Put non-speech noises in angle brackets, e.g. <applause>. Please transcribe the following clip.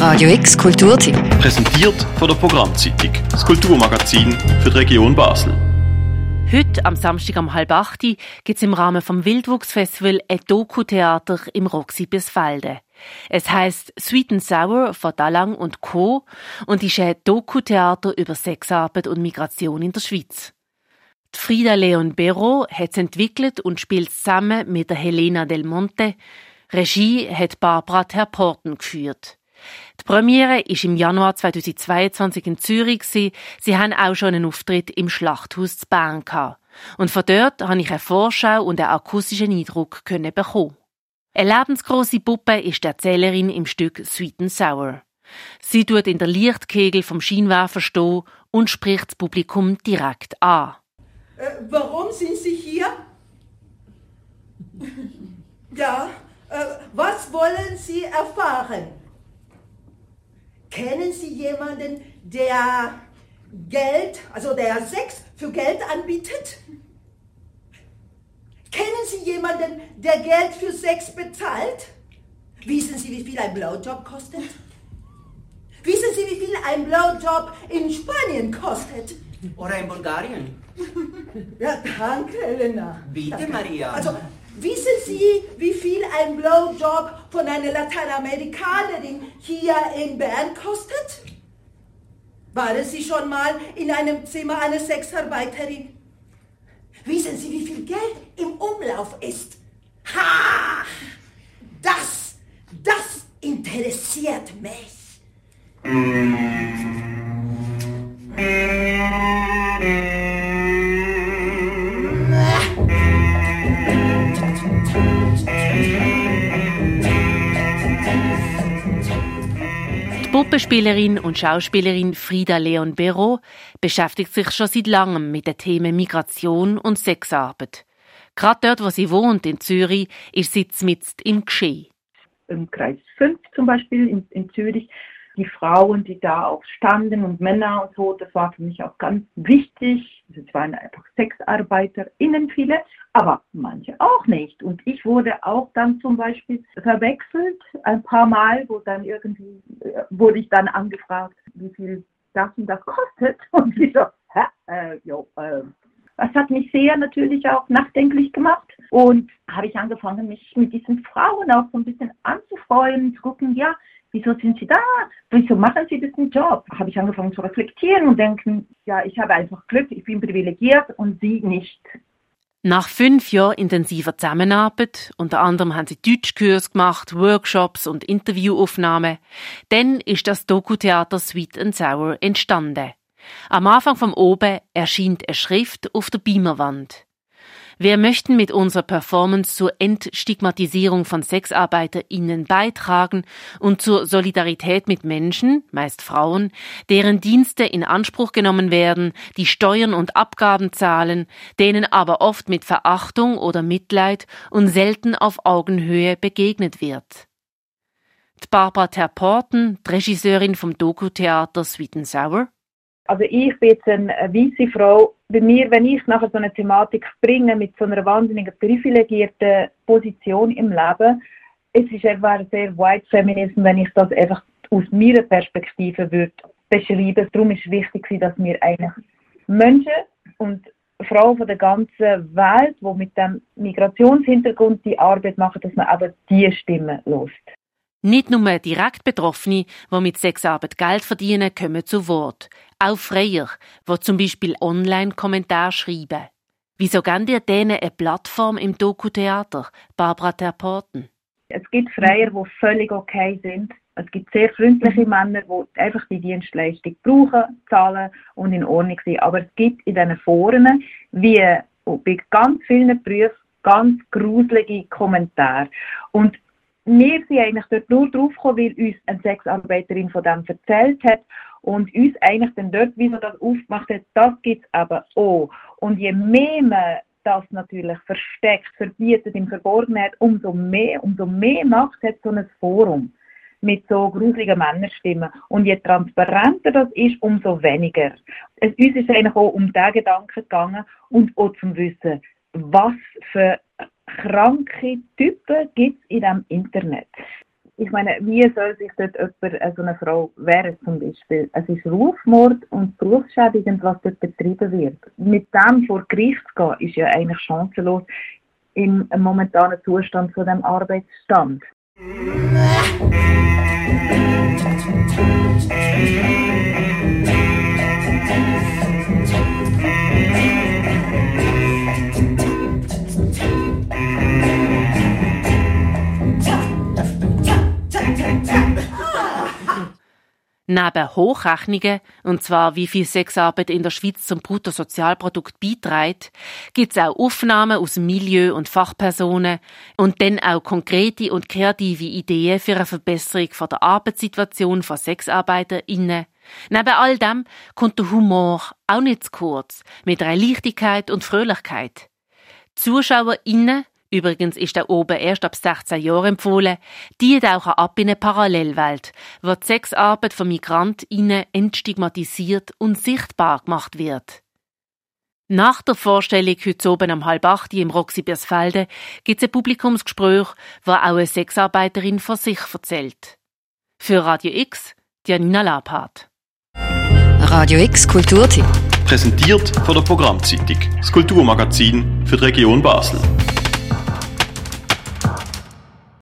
Radio X Kulturtipp. Präsentiert von der Programmzeitung, das Kulturmagazin für die Region Basel. Heute, am Samstag um halb acht, gibt es im Rahmen vom Wildwuchsfestival ein Doku-Theater im Roxy Bisfalde. Es heißt Sweet and Sour von Dalang und Co. und ist ein Doku-Theater über Sexarbeit und Migration in der Schweiz. Die Frida Leon Bero hat es entwickelt und spielt zusammen mit der Helena Del Monte. Regie hat Barbara Terporten geführt. Die Premiere ist im Januar 2022 in Zürich. Sie haben auch schon einen Auftritt im Schlachthaus zu Bern gehabt. Und von dort habe ich eine Vorschau und einen akustischen Eindruck bekommen. Eine lebensgroße Puppe ist die Erzählerin im Stück Sweet and Sour. Sie tut in der Lichtkegel vom Scheinwerfer stehen und spricht das Publikum direkt an. Äh, warum sind Sie hier? ja, äh, was wollen Sie erfahren? Kennen Sie jemanden, der Geld, also der Sex für Geld anbietet? Kennen Sie jemanden, der Geld für Sex bezahlt? Wissen Sie, wie viel ein Blowjob kostet? Wissen Sie, wie viel ein Blowjob in Spanien kostet? Oder in Bulgarien? Ja, danke, Elena. Bitte, danke. Maria. Also, wissen Sie, wie viel ein Blowjob von einer Lateinamerikanerin hier in Bern kostet? Waren Sie schon mal in einem Zimmer einer Sexarbeiterin? Wissen Sie, wie viel Geld im Umlauf ist? Ha! Das, das interessiert mich. Puppenspielerin und Schauspielerin Frida Leon Bero beschäftigt sich schon seit langem mit den Themen Migration und Sexarbeit. Gerade dort, wo sie wohnt, in Zürich, ist sie mitten im Geschehen. Im Kreis 5 zum Beispiel in, in Zürich, die Frauen, die da auch standen und Männer und so, das war für mich auch ganz wichtig. Es waren einfach SexarbeiterInnen viele, aber manche auch nicht. Und ich wurde auch dann zum Beispiel verwechselt ein paar Mal, wo dann irgendwie äh, wurde ich dann angefragt, wie viel das und das kostet. <laughs> Und ich so, hä? Äh, jo, äh. Das hat mich sehr natürlich auch nachdenklich gemacht. Und habe ich angefangen, mich mit diesen Frauen auch so ein bisschen anzufreuen, zu gucken, ja, wieso sind sie da? Wieso machen sie diesen Job? Habe ich angefangen zu reflektieren und denken, ja, ich habe einfach Glück, ich bin privilegiert und sie nicht. Nach fünf Jahren intensiver Zusammenarbeit, unter anderem haben sie Deutschkurs gemacht, Workshops und Interviewaufnahmen, dann ist das Doku-Theater Sweet and Sour entstanden. Am Anfang vom Oben erscheint eine Schrift auf der Beamerwand. Wir möchten mit unserer Performance zur Entstigmatisierung von SexarbeiterInnen beitragen und zur Solidarität mit Menschen, meist Frauen, deren Dienste in Anspruch genommen werden, die Steuern und Abgaben zahlen, denen aber oft mit Verachtung oder Mitleid und selten auf Augenhöhe begegnet wird. Barbara Terporten, Regisseurin vom Doku-Theater Sweet and Sour, also ich bin jetzt eine weiße Frau. Bei mir, wenn ich nachher so eine Thematik bringe mit so einer wahnsinnigen privilegierten Position im Leben, es ist einfach sehr White Feminism, wenn ich das einfach aus meiner Perspektive würde beschreiben. Darum ist wichtig, dass wir eigentlich Menschen und Frauen von der ganzen Welt, die mit dem Migrationshintergrund die Arbeit machen, dass man eben diese Stimme lost. Nicht nur direkt Betroffene, die mit Sexarbeit Geld verdienen, kommen zu Wort. Auch Freier, die zum Beispiel Online-Kommentare schreiben. Wieso geben dir denen eine Plattform im Doku-Theater, Barbara Terporten? Es gibt Freier, die völlig okay sind. Es gibt sehr freundliche Männer, die einfach die Dienstleistung brauchen, zahlen und in Ordnung sind. Aber es gibt in diesen Foren, wie bei ganz vielen Berufen, ganz gruselige Kommentare. Und wir sind eigentlich dort nur drauf gekommen, weil uns eine Sexarbeiterin von dem erzählt hat und uns eigentlich dann dort, wie man das aufgemacht hat, das gibt es eben auch. Und je mehr man das natürlich versteckt, verbietet, im Verborgenen hat, umso mehr, umso mehr Macht hat so ein Forum mit so gruseligen Männerstimmen. Und je transparenter das ist, umso weniger. Es, uns ist eigentlich auch um diesen Gedanken gegangen und auch zum Wissen, was für kranke Typen gibt es in diesem Internet. Ich meine, wie soll sich dort jemand, also eine Frau wehren zum Beispiel? Es ist Rufmord und berufsschädigend, was dort betrieben wird. Mit dem vor Gericht zu gehen, ist ja eigentlich chancenlos im momentanen Zustand von dem Arbeitsstand. Neben Hochrechnungen, und zwar wie viel Sexarbeit in der Schweiz zum Bruttosozialprodukt beiträgt, gibt es auch Aufnahmen aus Milieu und Fachpersonen und dann auch konkrete und kreative Ideen für eine Verbesserung von der Arbeitssituation von SexarbeiterInnen. Neben all dem kommt der Humor auch nicht zu kurz, mit einer Leichtigkeit und Fröhlichkeit. ZuschauerInnen Übrigens ist der oben erst ab 16 Jahren empfohlen. Die tauchen ab in eine Parallelwelt, wo die Sexarbeit von MigrantInnen entstigmatisiert und sichtbar gemacht wird. Nach der Vorstellung heute oben am halb acht im Roxy Birsfelde gibt es ein Publikumsgespräch, wo auch eine Sexarbeiterin von sich erzählt. Für Radio X, Janina Labhardt. Radio X Kulturtipp. Präsentiert von der Programmzeitung, das Kulturmagazin für die Region Basel.